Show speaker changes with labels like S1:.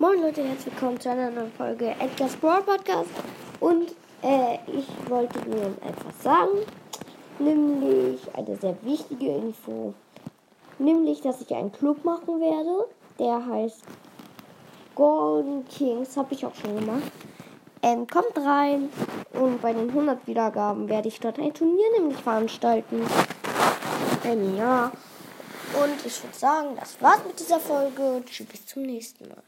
S1: Moin Leute, herzlich willkommen zu einer neuen Folge Edgar's Brawl Podcast. Und äh, ich wollte nur etwas sagen, nämlich eine sehr wichtige Info, nämlich, dass ich einen Club machen werde, der heißt Golden Kings, habe ich auch schon gemacht. Ähm, kommt rein und bei den 100 Wiedergaben werde ich dort ein Turnier nämlich veranstalten. Ähm, ja. Und ich würde sagen, das war's mit dieser Folge. Tschüss, bis zum nächsten Mal.